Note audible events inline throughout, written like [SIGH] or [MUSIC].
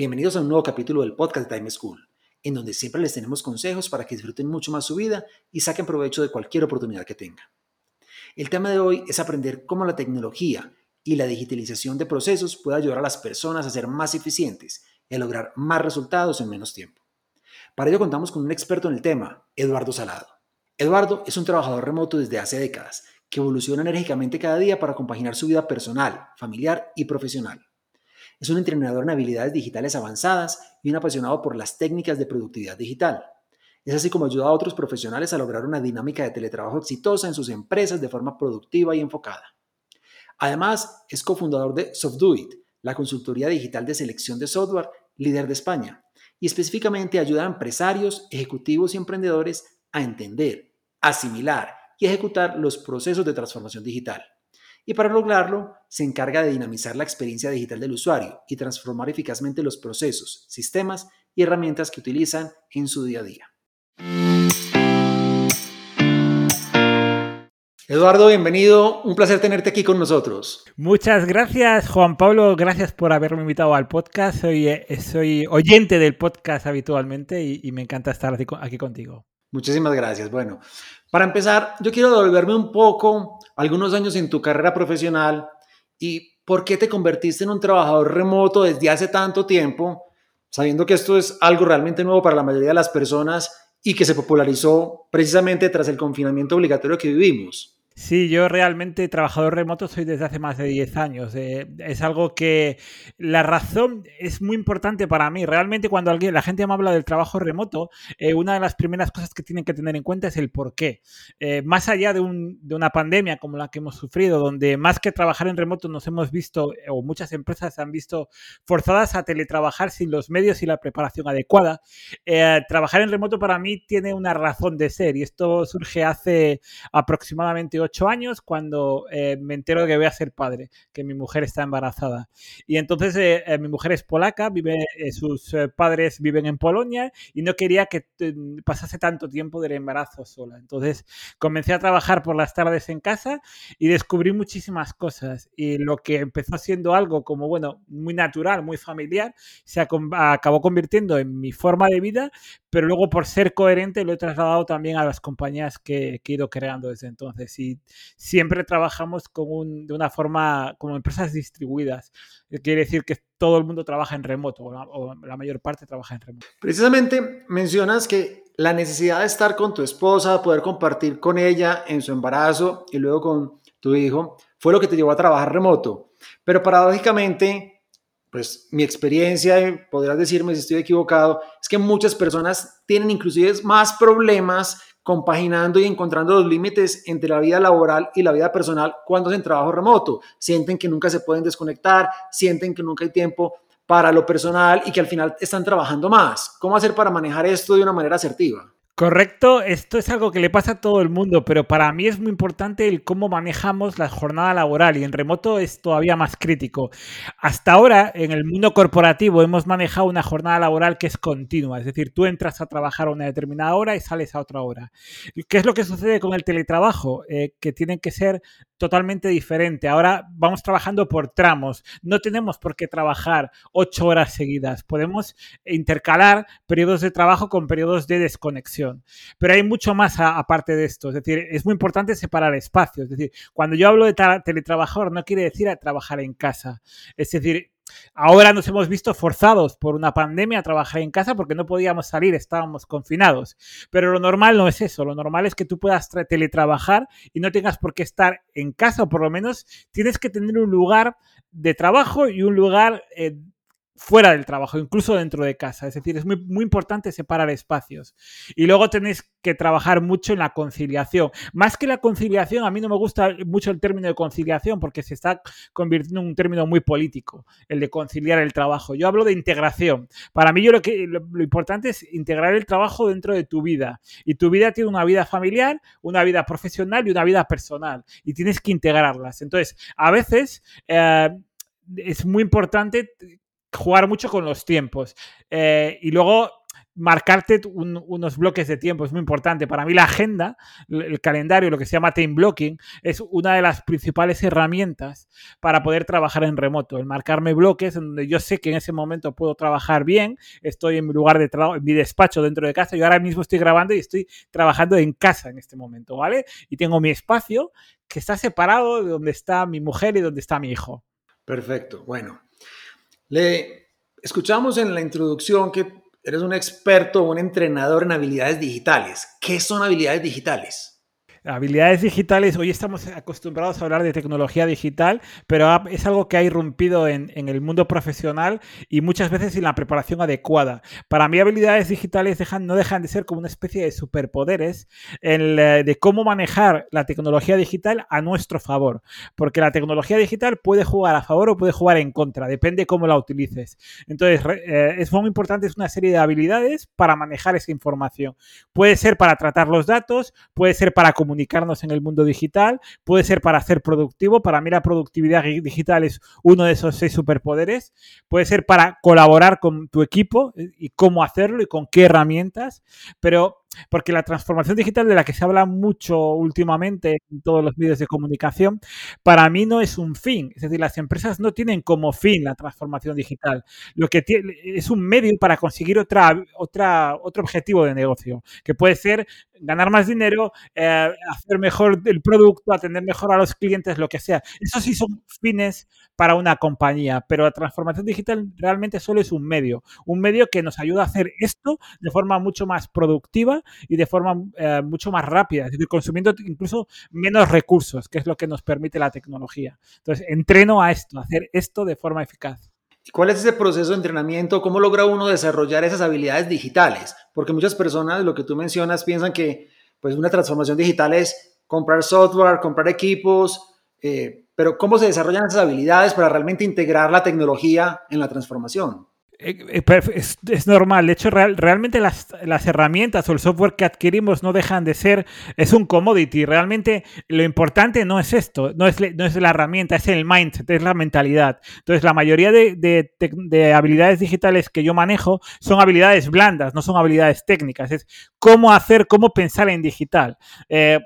Bienvenidos a un nuevo capítulo del podcast Time School, en donde siempre les tenemos consejos para que disfruten mucho más su vida y saquen provecho de cualquier oportunidad que tengan. El tema de hoy es aprender cómo la tecnología y la digitalización de procesos puede ayudar a las personas a ser más eficientes y a lograr más resultados en menos tiempo. Para ello contamos con un experto en el tema, Eduardo Salado. Eduardo es un trabajador remoto desde hace décadas que evoluciona enérgicamente cada día para compaginar su vida personal, familiar y profesional. Es un entrenador en habilidades digitales avanzadas y un apasionado por las técnicas de productividad digital. Es así como ayuda a otros profesionales a lograr una dinámica de teletrabajo exitosa en sus empresas de forma productiva y enfocada. Además, es cofundador de SoftDoIt, la consultoría digital de selección de software líder de España, y específicamente ayuda a empresarios, ejecutivos y emprendedores a entender, asimilar y ejecutar los procesos de transformación digital y para lograrlo se encarga de dinamizar la experiencia digital del usuario y transformar eficazmente los procesos, sistemas y herramientas que utilizan en su día a día. Eduardo, bienvenido. Un placer tenerte aquí con nosotros. Muchas gracias, Juan Pablo. Gracias por haberme invitado al podcast. Soy, eh, oyente del podcast habitualmente y, me encanta estar aquí contigo. Muchísimas gracias. Bueno, para empezar, yo quiero devolverme un poco algunos años en tu carrera profesional y por qué te convertiste en un trabajador remoto desde hace tanto tiempo, sabiendo que esto es algo realmente nuevo para la mayoría de las personas y que se popularizó precisamente tras el confinamiento obligatorio que vivimos. Sí, yo realmente trabajador remoto soy desde hace más de 10 años. Eh, es algo que la razón es muy importante para mí. Realmente cuando alguien, la gente me habla del trabajo remoto, eh, una de las primeras cosas que tienen que tener en cuenta es el por qué. Eh, más allá de, de, una pandemia como la que hemos sufrido, donde más que trabajar en remoto nos hemos visto, o muchas empresas se han visto forzadas a teletrabajar sin los medios y la preparación adecuada, trabajar en remoto para mí tiene una razón de ser y esto surge hace aproximadamente años cuando eh, me entero de que voy a ser padre, que mi mujer está embarazada. Y entonces eh, eh, mi mujer es polaca, vive, sus padres viven en Polonia y no quería que pasase tanto tiempo del embarazo sola. Entonces comencé a trabajar por las tardes en casa y descubrí muchísimas cosas. Y lo que empezó siendo algo como, bueno, muy natural, muy familiar, se acabó convirtiendo en mi forma de vida, pero luego por ser coherente lo he trasladado también a las compañías que, he ido creando desde entonces. Y siempre trabajamos con de una forma como empresas distribuidas. Quiere decir que todo el mundo trabaja en remoto, o la, mayor parte trabaja en remoto. Precisamente mencionas que la necesidad de estar con tu esposa, poder compartir con ella en su embarazo y luego con tu hijo, fue lo que te llevó a trabajar remoto. Pero paradójicamente, pues mi experiencia, podrás decirme si estoy equivocado, es que muchas personas tienen inclusive más problemas compaginando y encontrando los límites entre la vida laboral y la vida personal cuando hacen trabajo remoto. Sienten que nunca se pueden desconectar, sienten que nunca hay tiempo para lo personal y que al final están trabajando más. ¿Cómo hacer para manejar esto de una manera asertiva? Correcto, esto es algo que le pasa a todo el mundo, pero para mí es muy importante el cómo manejamos la jornada laboral y en remoto es todavía más crítico. Hasta ahora, en el mundo corporativo, hemos manejado una jornada laboral que es continua, es decir, tú entras a trabajar a una determinada hora y sales a otra hora. ¿Qué es lo que sucede con el teletrabajo? Eh, que tienen que ser totalmente diferente. Ahora vamos trabajando por tramos. No tenemos por qué trabajar ocho horas seguidas. Podemos intercalar periodos de trabajo con periodos de desconexión. Pero hay mucho más aparte de esto. Es decir, es muy importante separar espacios. Es decir, cuando yo hablo de teletrabajador no quiere decir a trabajar en casa. Es decir, Ahora nos hemos visto forzados por una pandemia a trabajar en casa porque no podíamos salir, estábamos confinados. Pero lo normal no es eso, lo normal es que tú puedas teletrabajar y no tengas por qué estar en casa o por lo menos tienes que tener un lugar de trabajo y un lugar... Eh, fuera del trabajo, incluso dentro de casa. Es decir, es muy, muy importante separar espacios. Y luego tenéis que trabajar mucho en la conciliación. Más que la conciliación, a mí no me gusta mucho el término de conciliación porque se está convirtiendo en un término muy político, el de conciliar el trabajo. Yo hablo de integración. Para mí yo lo que lo, lo importante es integrar el trabajo dentro de tu vida. Y tu vida tiene una vida familiar, una vida profesional y una vida personal. Y tienes que integrarlas. Entonces, a veces eh, es muy importante jugar mucho con los tiempos. Eh, y luego marcarte un, unos bloques de tiempo es muy importante. Para mí la agenda, el calendario, lo que se llama time blocking, es una de las principales herramientas para poder trabajar en remoto. El marcarme bloques donde yo sé que en ese momento puedo trabajar bien, estoy en mi lugar de trabajo, en mi despacho dentro de casa. Yo ahora mismo estoy grabando y estoy trabajando en casa en este momento, ¿vale? Y tengo mi espacio que está separado de donde está mi mujer y donde está mi hijo. Perfecto. Bueno, le escuchamos en la introducción que eres un experto, un entrenador en habilidades digitales. ¿Qué son habilidades digitales? Habilidades digitales, hoy estamos acostumbrados a hablar de tecnología digital, pero es algo que ha irrumpido en, en, el mundo profesional y muchas veces sin la preparación adecuada. Para mí, habilidades digitales no dejan de ser como una especie de superpoderes de cómo manejar la tecnología digital a nuestro favor, porque la tecnología digital puede jugar a favor o puede jugar en contra, depende cómo la utilices. Entonces, eh, es muy importante, es una serie de habilidades para manejar esa información. Puede ser para tratar los datos, puede ser para comunicar comunicarnos en el mundo digital, puede ser para ser productivo, para mí la productividad digital es uno de esos seis superpoderes, puede ser para colaborar con tu equipo eh, y cómo hacerlo y con qué herramientas, pero porque la transformación digital de la que se habla mucho últimamente en todos los medios de comunicación, para mí no es un fin. Es decir, las empresas no tienen como fin la transformación digital. Lo que es un medio para conseguir otra, otro objetivo de negocio, que puede ser ganar más dinero, eh, hacer mejor el producto, atender mejor a los clientes, lo que sea. Eso sí son fines para una compañía, pero la transformación digital realmente solo es un medio, un medio que nos ayuda a hacer esto de forma mucho más productiva y de forma eh, mucho más rápida, es decir, consumiendo incluso menos recursos, que es lo que nos permite la tecnología. Entonces, entreno a esto, a hacer esto de forma eficaz. ¿Cuál es ese proceso de entrenamiento? ¿Cómo logra uno desarrollar esas habilidades digitales? Porque muchas personas, lo que tú mencionas, piensan que pues, una transformación digital es comprar software, comprar equipos, eh, pero ¿cómo se desarrollan esas habilidades para realmente integrar la tecnología en la transformación? Eh, eh, es, normal. De hecho, real, realmente las, las, herramientas o el software que adquirimos no dejan de ser, es un commodity. Realmente lo importante no es esto, no es, no es la herramienta, es el mindset, es la mentalidad. Entonces, la mayoría de, de, de, habilidades digitales que yo manejo son habilidades blandas, no son habilidades técnicas. Es cómo hacer, cómo pensar en digital. Eh,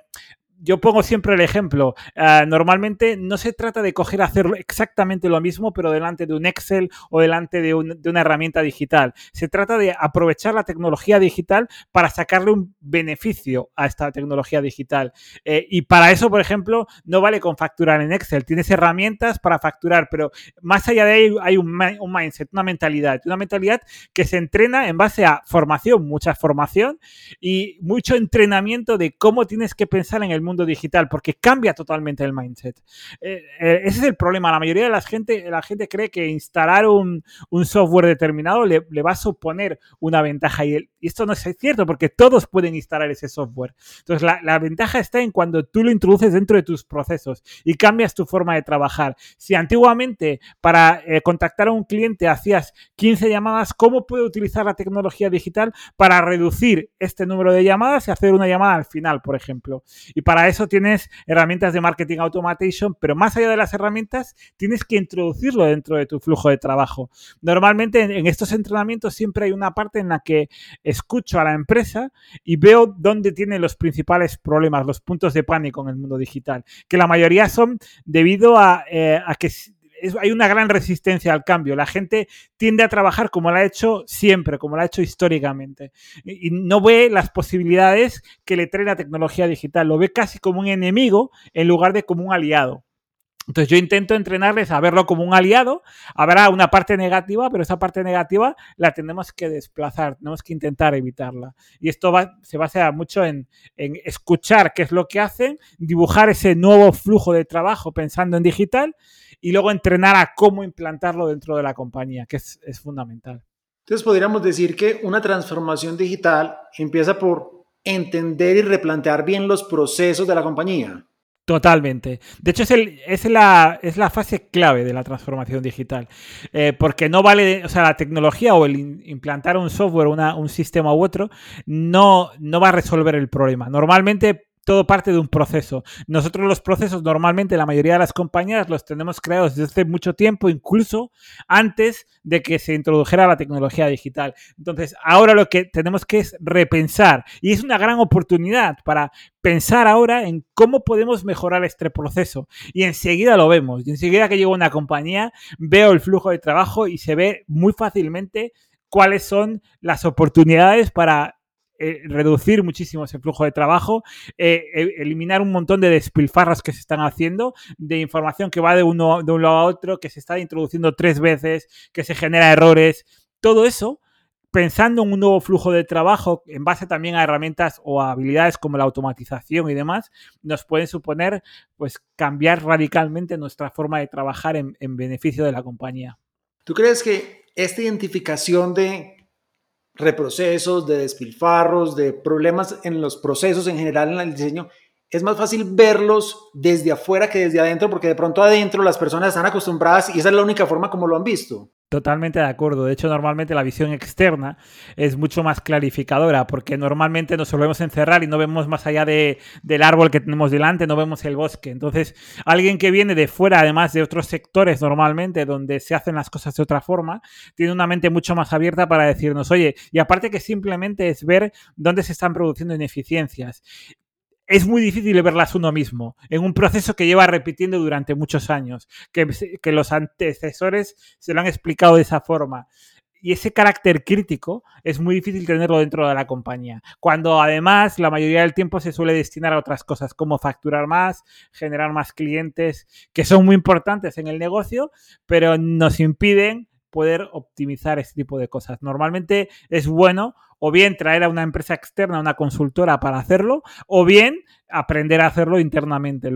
yo pongo siempre el ejemplo. Uh, normalmente no se trata de coger hacer exactamente lo mismo, pero delante de un Excel o delante de, una herramienta digital. Se trata de aprovechar la tecnología digital para sacarle un beneficio a esta tecnología digital. Eh, y para eso, por ejemplo, no vale con facturar en Excel. Tienes herramientas para facturar, pero más allá de ahí hay un, un mindset, una mentalidad. Una mentalidad que se entrena en base a formación, mucha formación y mucho entrenamiento de cómo tienes que pensar en el mundo digital, porque cambia totalmente el mindset. Eh, eh, ese es el problema. La mayoría de la gente, la gente cree que instalar un, un software determinado le, le, va a suponer una ventaja. Y, esto no es cierto, porque todos pueden instalar ese software. Entonces, la, la, ventaja está en cuando tú lo introduces dentro de tus procesos y cambias tu forma de trabajar. Si antiguamente para eh, contactar a un cliente hacías 15 llamadas, ¿cómo puede utilizar la tecnología digital para reducir este número de llamadas y hacer una llamada al final, por ejemplo? Y para eso tienes herramientas de marketing automation, pero más allá de las herramientas, tienes que introducirlo dentro de tu flujo de trabajo. Normalmente en, estos entrenamientos siempre hay una parte en la que escucho a la empresa y veo dónde tiene los principales problemas, los puntos de pánico en el mundo digital, que la mayoría son debido a, eh, a que hay una gran resistencia al cambio. La gente tiende a trabajar como lo ha hecho siempre, como lo ha hecho históricamente. Y no ve las posibilidades que le trae la tecnología digital. Lo ve casi como un enemigo en lugar de como un aliado. Entonces yo intento entrenarles a verlo como un aliado. Habrá una parte negativa, pero esa parte negativa la tenemos que desplazar, tenemos que intentar evitarla. Y esto va, se basa mucho en, escuchar qué es lo que hacen, dibujar ese nuevo flujo de trabajo pensando en digital y luego entrenar a cómo implantarlo dentro de la compañía, que es, es fundamental. Entonces podríamos decir que una transformación digital empieza por entender y replantear bien los procesos de la compañía. Totalmente. De hecho, es, el, es, la, es la fase clave de la transformación digital. Eh, porque no vale, o sea, la tecnología o el implantar un software, una, un sistema u otro, no, no va a resolver el problema. Normalmente todo parte de un proceso. Nosotros los procesos normalmente la mayoría de las compañías los tenemos creados desde hace mucho tiempo, incluso antes de que se introdujera la tecnología digital. Entonces, ahora lo que tenemos que es repensar y es una gran oportunidad para pensar ahora en cómo podemos mejorar este proceso. Y enseguida lo vemos. Y enseguida que llego a una compañía, veo el flujo de trabajo y se ve muy fácilmente cuáles son las oportunidades para eh, reducir muchísimo ese flujo de trabajo, eh, e, eliminar un montón de despilfarras que se están haciendo, de información que va de, un lado a otro, que se está introduciendo tres veces, que se genera errores. Todo eso, pensando en un nuevo flujo de trabajo en base también a herramientas o a habilidades como la automatización y demás, nos pueden suponer pues cambiar radicalmente nuestra forma de trabajar en beneficio de la compañía. ¿Tú crees que esta identificación de reprocesos, de despilfarros, de problemas en los procesos en general en el diseño, es más fácil verlos desde afuera que desde adentro, porque de pronto adentro las personas están acostumbradas y esa es la única forma como lo han visto. Totalmente de acuerdo. De hecho, normalmente la visión externa es mucho más clarificadora, porque normalmente nos solemos encerrar y no vemos más allá de, del árbol que tenemos delante, no vemos el bosque. Entonces, alguien que viene de fuera, además de otros sectores normalmente, donde se hacen las cosas de otra forma, tiene una mente mucho más abierta para decirnos, oye, y aparte que simplemente es ver dónde se están produciendo ineficiencias es muy difícil verlas uno mismo, en un proceso que lleva repitiendo durante muchos años, que, que, los antecesores se lo han explicado de esa forma. Y ese carácter crítico es muy difícil tenerlo dentro de la compañía, cuando además la mayoría del tiempo se suele destinar a otras cosas, como facturar más, generar más clientes, que son muy importantes en el negocio, pero nos impiden poder optimizar este tipo de cosas. Normalmente es bueno o bien traer a una empresa externa, una consultora para hacerlo, o bien aprender a hacerlo internamente.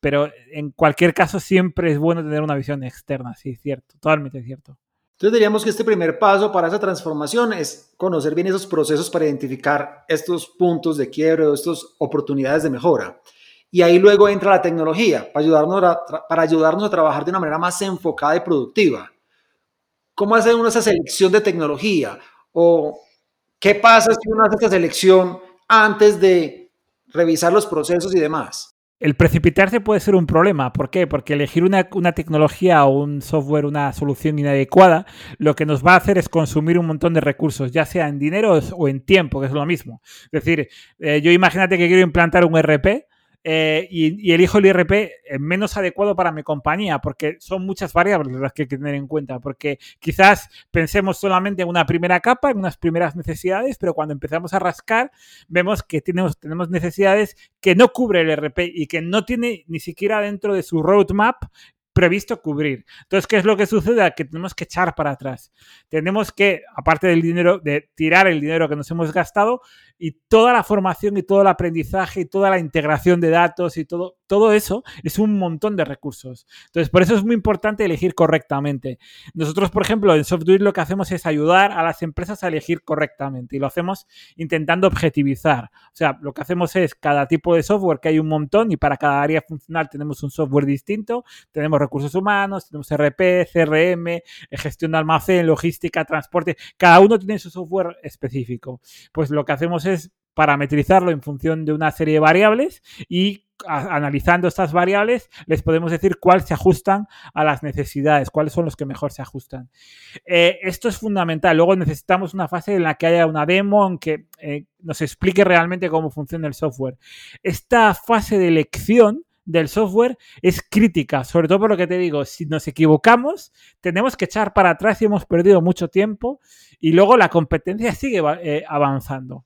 Pero en cualquier caso siempre es bueno tener una visión externa, sí, cierto, totalmente cierto. Entonces diríamos que este primer paso para esa transformación es conocer bien esos procesos para identificar estos puntos de quiebre estas oportunidades de mejora. Y ahí luego entra la tecnología para ayudarnos a, para ayudarnos a trabajar de una manera más enfocada y productiva. ¿Cómo hace uno esa selección de tecnología? ¿O qué pasa si uno hace esa selección antes de revisar los procesos y demás? El precipitarse puede ser un problema. ¿Por qué? Porque elegir una, tecnología o un software, una solución inadecuada, lo que nos va a hacer es consumir un montón de recursos, ya sea en dinero o en tiempo, que es lo mismo. Es decir, eh, yo imagínate que quiero implantar un RP eh, y, elijo el IRP eh, menos adecuado para mi compañía, porque son muchas variables las que hay que tener en cuenta, porque quizás pensemos solamente en una primera capa, en unas primeras necesidades, pero cuando empezamos a rascar, vemos que tenemos, tenemos necesidades que no cubre el IRP y que no tiene ni siquiera dentro de su roadmap previsto cubrir. Entonces, ¿qué es lo que sucede? Que tenemos que echar para atrás. Tenemos que, aparte del dinero, de tirar el dinero que nos hemos gastado y toda la formación y todo el aprendizaje y toda la integración de datos y todo, todo eso es un montón de recursos. Entonces, por eso es muy importante elegir correctamente. Nosotros, por ejemplo, en Software lo que hacemos es ayudar a las empresas a elegir correctamente y lo hacemos intentando objetivizar. O sea, lo que hacemos es cada tipo de software, que hay un montón y para cada área funcional tenemos un software distinto, tenemos recursos humanos, tenemos RP, CRM, eh, gestión de almacén, logística, transporte, cada uno tiene su software específico. Pues lo que hacemos es parametrizarlo en función de una serie de variables y analizando estas variables les podemos decir cuáles se ajustan a las necesidades, cuáles son los que mejor se ajustan. Eh, esto es fundamental. Luego necesitamos una fase en la que haya una demo en que eh, nos explique realmente cómo funciona el software. Esta fase de elección del software es crítica, sobre todo por lo que te digo, si nos equivocamos, tenemos que echar para atrás y hemos perdido mucho tiempo y luego la competencia sigue eh, avanzando.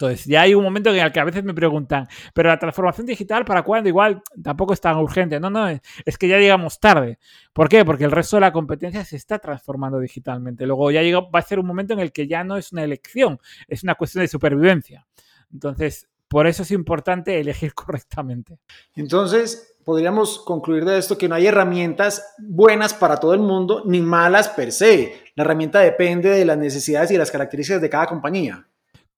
Entonces, ya hay un momento en el que a veces me preguntan, pero la transformación digital, ¿para cuándo? Igual tampoco es tan urgente. No, no, es que ya llegamos tarde. ¿Por qué? Porque el resto de la competencia se está transformando digitalmente. Luego ya llega, va a ser un momento en el que ya no es una elección, es una cuestión de supervivencia. Entonces, por eso es importante elegir [LAUGHS] correctamente. Entonces, podríamos concluir de esto que no hay herramientas buenas para todo el mundo ni malas per se. La herramienta depende de las necesidades y las características de cada compañía.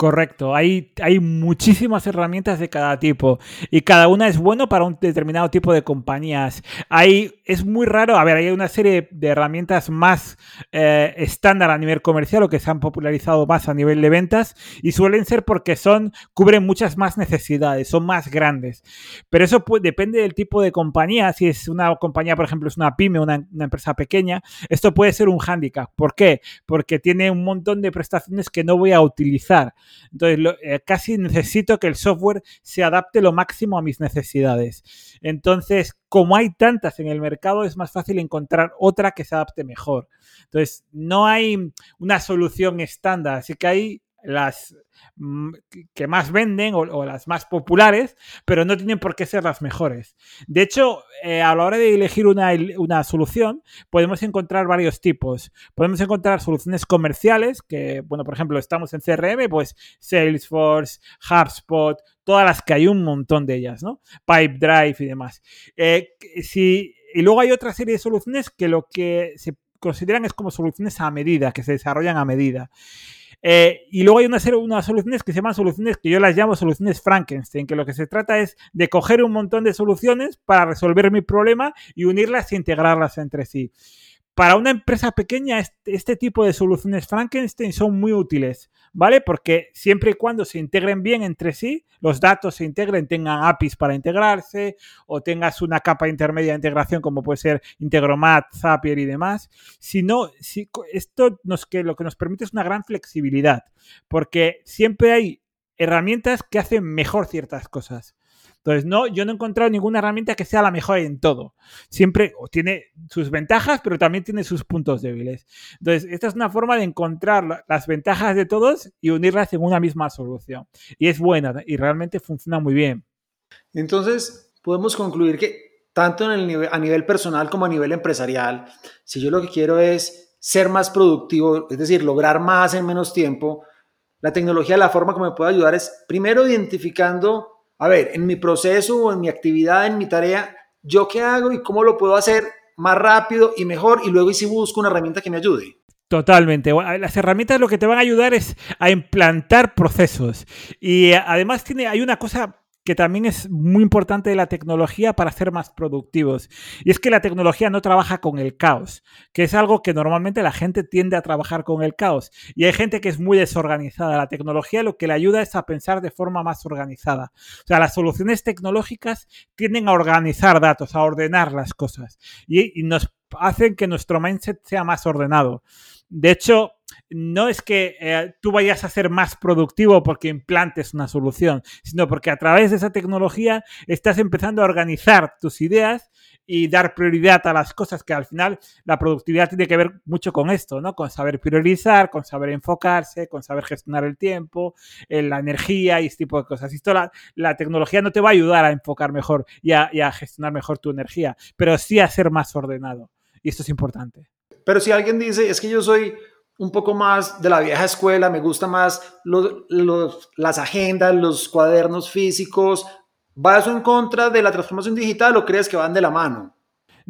Correcto, hay, hay muchísimas herramientas de cada tipo y cada una es bueno para un determinado tipo de compañías. Hay, es muy raro, a ver, hay una serie de herramientas más eh, estándar a nivel comercial o que se han popularizado más a nivel de ventas y suelen ser porque son, cubren muchas más necesidades, son más grandes. Pero eso depende del tipo de compañía. Si es una compañía, por ejemplo, es una pyme, una, una empresa pequeña, esto puede ser un hándicap. ¿Por qué? Porque tiene un montón de prestaciones que no voy a utilizar. Entonces, eh, casi necesito que el software se adapte lo máximo a mis necesidades. Entonces, como hay tantas en el mercado, es más fácil encontrar otra que se adapte mejor. Entonces, no hay una solución estándar, así que hay las mm, que más venden o, las más populares, pero no tienen por qué ser las mejores. De hecho, eh, a la hora de elegir una, una, solución, podemos encontrar varios tipos. Podemos encontrar soluciones comerciales, que, bueno, por ejemplo, estamos en CRM, pues Salesforce, HubSpot, todas las que hay un montón de ellas, ¿no? Pipedrive y demás. Eh, y luego hay otra serie de soluciones que lo que se consideran es como soluciones a medida, que se desarrollan a medida. Eh, y luego hay una unas soluciones que se llaman soluciones que yo las llamo soluciones Frankenstein, que lo que se trata es de coger un montón de soluciones para resolver mi problema y unirlas e integrarlas entre sí. Para una empresa pequeña, este, tipo de soluciones Frankenstein son muy útiles, ¿vale? Porque siempre y cuando se integren bien entre sí, los datos se integren, tengan APIs para integrarse o tengas una capa intermedia de integración como puede ser Integromat, Zapier y demás. Si no, esto nos, que lo que nos permite es una gran flexibilidad, porque siempre hay herramientas que hacen mejor ciertas cosas. Entonces, no, yo no he encontrado ninguna herramienta que sea la mejor en todo. Siempre tiene sus ventajas, pero también tiene sus puntos débiles. Entonces, esta es una forma de encontrar las ventajas de todos y unirlas en una misma solución. Y es buena y realmente funciona muy bien. Entonces, podemos concluir que tanto a nivel personal como a nivel empresarial, si yo lo que quiero es ser más productivo, es decir, lograr más en menos tiempo, la tecnología, la forma como me puede ayudar es primero identificando a ver, en mi proceso o en mi actividad, en mi tarea, ¿yo qué hago y cómo lo puedo hacer más rápido y mejor? Y luego y si busco una herramienta que me ayude. Totalmente. Las herramientas lo que te van a ayudar es a implantar procesos. Y además tiene, hay una cosa que también es muy importante de la tecnología para ser más productivos. Y es que la tecnología no trabaja con el caos, que es algo que normalmente la gente tiende a trabajar con el caos. Y hay gente que es muy desorganizada. La tecnología lo que le ayuda es a pensar de forma más organizada. O sea, las soluciones tecnológicas tienden a organizar datos, a ordenar las cosas. Y, y nos hacen que nuestro mindset sea más ordenado. De hecho, no es que eh, tú vayas a ser más productivo porque implantes una solución, sino porque a través de esa tecnología estás empezando a organizar tus ideas y dar prioridad a las cosas que al final la productividad tiene que ver mucho con esto, ¿no? Con saber priorizar, con saber enfocarse, con saber gestionar el tiempo, eh, la energía y este tipo de cosas. Esto la, la tecnología no te va a ayudar a enfocar mejor y a, y a gestionar mejor tu energía, pero sí a ser más ordenado. Y esto es importante. Pero si alguien dice, es que yo soy un poco más de la vieja escuela, me gusta más las agendas, los cuadernos físicos. ¿Va eso en contra de la transformación digital o crees que van de la mano?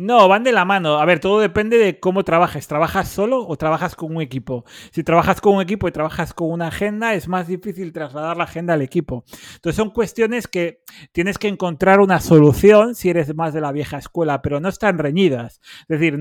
No, van de la mano. A ver, todo depende de cómo trabajes. ¿Trabajas solo o trabajas con un equipo? Si trabajas con un equipo y trabajas con una agenda, es más difícil trasladar la agenda al equipo. Entonces son cuestiones que tienes que encontrar una solución si eres más de la vieja escuela, pero no están reñidas. Es decir,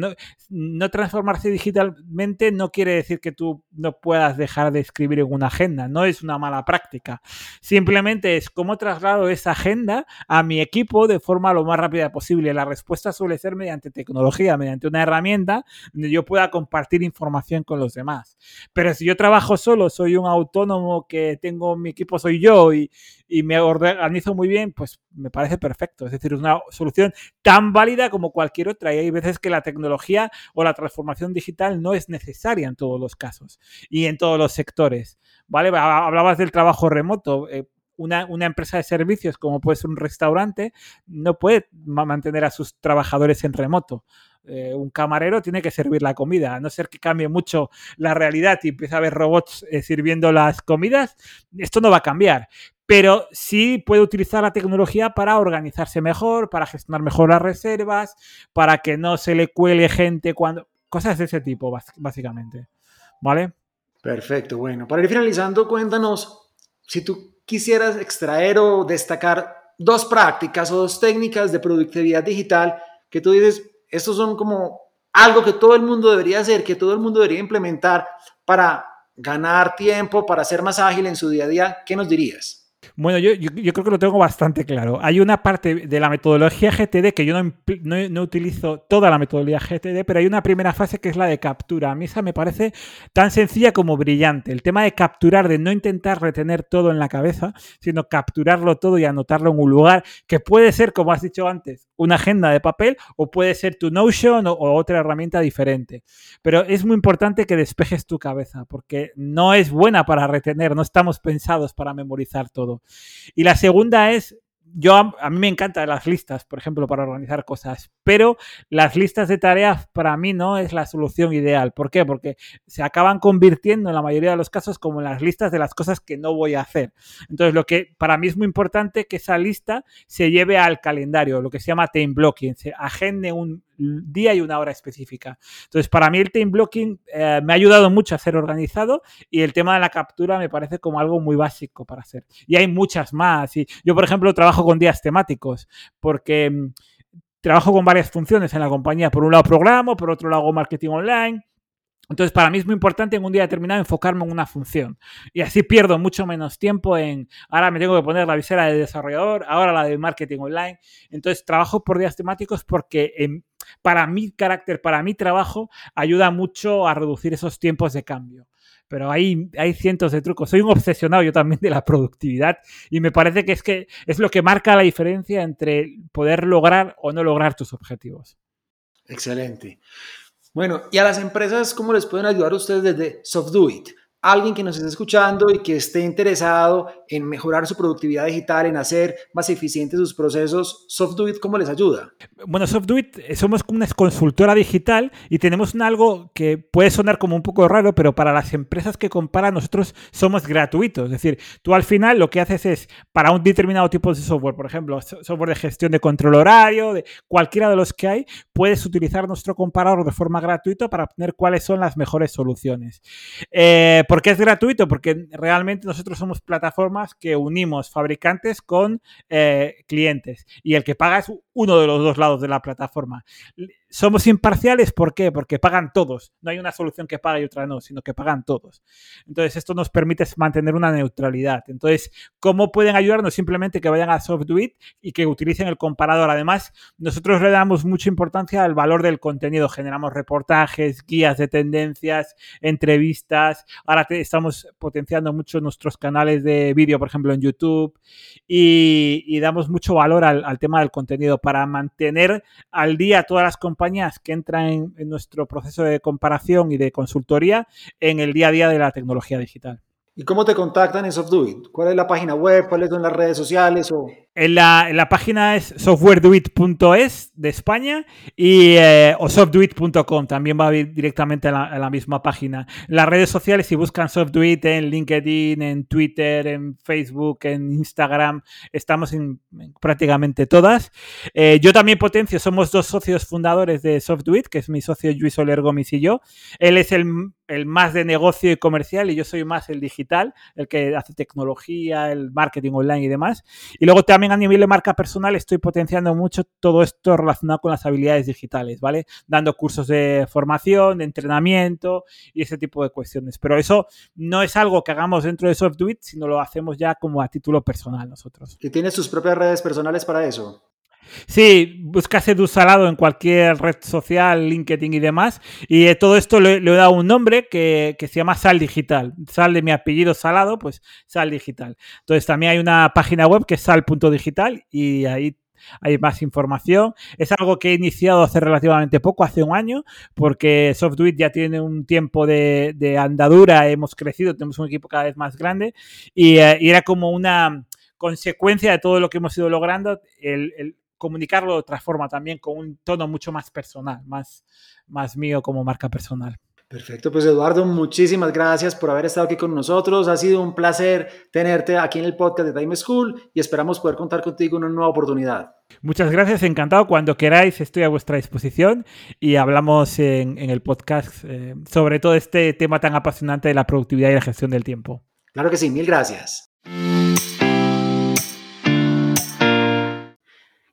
no, transformarse digitalmente no quiere decir que tú no puedas dejar de escribir en una agenda. No es una mala práctica. Simplemente es cómo traslado esa agenda a mi equipo de forma lo más rápida posible. La respuesta suele ser mediante tecnología, mediante una herramienta donde yo pueda compartir información con los demás. Pero si yo trabajo solo, soy un autónomo que tengo mi equipo, soy yo y, me organizo muy bien, pues me parece perfecto. Es decir, una solución tan válida como cualquier otra. Y hay veces que la tecnología o la transformación digital no es necesaria en todos los casos y en todos los sectores. ¿Vale? Hablabas del trabajo remoto. Eh, una, una, empresa de servicios como puede ser un restaurante no puede mantener a sus trabajadores en remoto. Eh, un camarero tiene que servir la comida, a no ser que cambie mucho la realidad y empiece a haber robots eh, sirviendo las comidas, esto no va a cambiar pero sí puede utilizar la tecnología para organizarse mejor, para gestionar mejor las reservas, para que no se le cuele gente cuando... Cosas de ese tipo, básicamente. ¿Vale? Perfecto, bueno. Para ir finalizando, cuéntanos si tú quisieras extraer o destacar dos prácticas o dos técnicas de productividad digital que tú dices, estos son como algo que todo el mundo debería hacer, que todo el mundo debería implementar para ganar tiempo, para ser más ágil en su día a día, ¿qué nos dirías? Bueno, yo, creo que lo tengo bastante claro. Hay una parte de la metodología GTD que yo no, no, utilizo toda la metodología GTD, pero hay una primera fase que es la de captura. A mí esa me parece tan sencilla como brillante. El tema de capturar, de no intentar retener todo en la cabeza, sino capturarlo todo y anotarlo en un lugar que puede ser, como has dicho antes, una agenda de papel o puede ser tu Notion o otra herramienta diferente. Pero es muy importante que despejes tu cabeza porque no es buena para retener, no estamos pensados para memorizar todo. Y la segunda es yo a, mí me encantan las listas, por ejemplo, para organizar cosas, pero las listas de tareas para mí no es la solución ideal. ¿Por qué? Porque se acaban convirtiendo en la mayoría de los casos como las listas de las cosas que no voy a hacer. Entonces, lo que para mí es muy importante que esa lista se lleve al calendario, lo que se llama time blocking, se agende un día y una hora específica. Entonces, para mí el time blocking eh, me ha ayudado mucho a ser organizado y el tema de la captura me parece como algo muy básico para hacer. Y hay muchas más. Yo, por ejemplo, trabajo con días temáticos, porque mm, trabajo con varias funciones en la compañía. Por un lado programo, por otro lado marketing online. Entonces, para mí es muy importante en un día determinado enfocarme en una función. Y así pierdo mucho menos tiempo en, ahora me tengo que poner la visera de desarrollador, ahora la de marketing online. Entonces, trabajo por días temáticos porque para mi carácter, para mi trabajo, ayuda mucho a reducir esos tiempos de cambio pero hay, hay cientos de trucos. Soy un obsesionado yo también de la productividad y me parece que es, que es lo que marca la diferencia entre poder lograr o no lograr tus objetivos. Excelente. Bueno, ¿y a las empresas cómo les pueden ayudar ustedes desde SoftDoIt? Alguien que nos esté escuchando y que esté interesado en mejorar su productividad digital, en hacer más eficientes sus procesos, SoftDoIt, ¿cómo les ayuda? Bueno, SoftDoIt eh, somos una consultora digital y tenemos un algo que puede sonar como un poco raro, pero para las empresas que comparan nosotros somos gratuitos. Es decir, tú al final lo que haces es, para un determinado tipo de software, por ejemplo, software de gestión de control horario, de cualquiera de los que hay, puedes utilizar nuestro comparador de forma gratuita para obtener cuáles son las mejores soluciones. Eh, ¿Por qué es gratuito? Porque realmente nosotros somos plataformas que unimos fabricantes con eh, clientes y el que paga es uno de los dos lados de la plataforma. Somos imparciales, ¿por qué? Porque pagan todos. No hay una solución que paga y otra no, sino que pagan todos. Entonces, esto nos permite mantener una neutralidad. Entonces, ¿cómo pueden ayudarnos? Simplemente que vayan a SoftDuit y que utilicen el comparador. Además, nosotros le damos mucha importancia al valor del contenido. Generamos reportajes, guías de tendencias, entrevistas. Ahora estamos potenciando mucho nuestros canales de vídeo, por ejemplo, en YouTube. Y, damos mucho valor al, al tema del contenido para mantener al día todas las compañías que entran en, nuestro proceso de comparación y de consultoría en el día a día de la tecnología digital. ¿Y cómo te contactan en SoftDoIt? ¿Cuál es la página web? ¿Cuáles son las redes sociales? O... En, la, en la página es softwareduit.es de España y, eh, o softduit.com. También va directamente a la, la, misma página. Las redes sociales, si buscan SoftDuit en LinkedIn, en Twitter, en Facebook, en Instagram, estamos en, prácticamente todas. Eh, yo también potencio, somos dos socios fundadores de SoftDuit, que es mi socio Luis Soler Gómez y yo. Él es el, el más de negocio y comercial y yo soy más el digital el que hace tecnología, el marketing online y demás. Y luego también a nivel de marca personal estoy potenciando mucho todo esto relacionado con las habilidades digitales, ¿vale? Dando cursos de formación, de entrenamiento y ese tipo de cuestiones. Pero eso no es algo que hagamos dentro de SoftDuit, sino lo hacemos ya como a título personal nosotros. ¿Y tienes tus propias redes personales para eso? Sí, buscas Edu Salado en cualquier red social, LinkedIn y demás. Y eh, todo esto le, he dado un nombre que, que, se llama Sal Digital. Sal de mi apellido Salado, pues Sal Digital. Entonces también hay una página web que es sal.digital y ahí hay más información. Es algo que he iniciado hace relativamente poco, hace un año, porque SoftWit ya tiene un tiempo de, andadura, hemos crecido, tenemos un equipo cada vez más grande y, eh, y era como una consecuencia de todo lo que hemos ido logrando, comunicarlo de otra forma también, con un tono mucho más personal, más, más mío como marca personal. Perfecto, pues Eduardo, muchísimas gracias por haber estado aquí con nosotros. Ha sido un placer tenerte aquí en el podcast de Time School y esperamos poder contar contigo en una nueva oportunidad. Muchas gracias, encantado. Cuando queráis estoy a vuestra disposición y hablamos en, en el podcast eh, sobre todo este tema tan apasionante de la productividad y la gestión del tiempo. Claro que sí, mil gracias.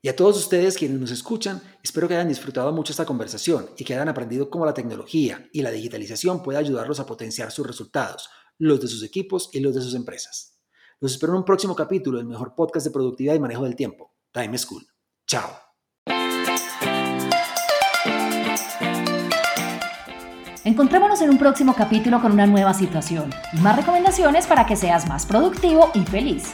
Y a todos ustedes quienes nos escuchan, espero que hayan disfrutado mucho esta conversación y que hayan aprendido cómo la tecnología y la digitalización puede ayudarlos a potenciar sus resultados, los de sus equipos y los de sus empresas. Los espero en un próximo capítulo del mejor podcast de productividad y manejo del tiempo, Time School. Chao. Encontrémonos en un próximo capítulo con una nueva situación y más recomendaciones para que seas más productivo y feliz.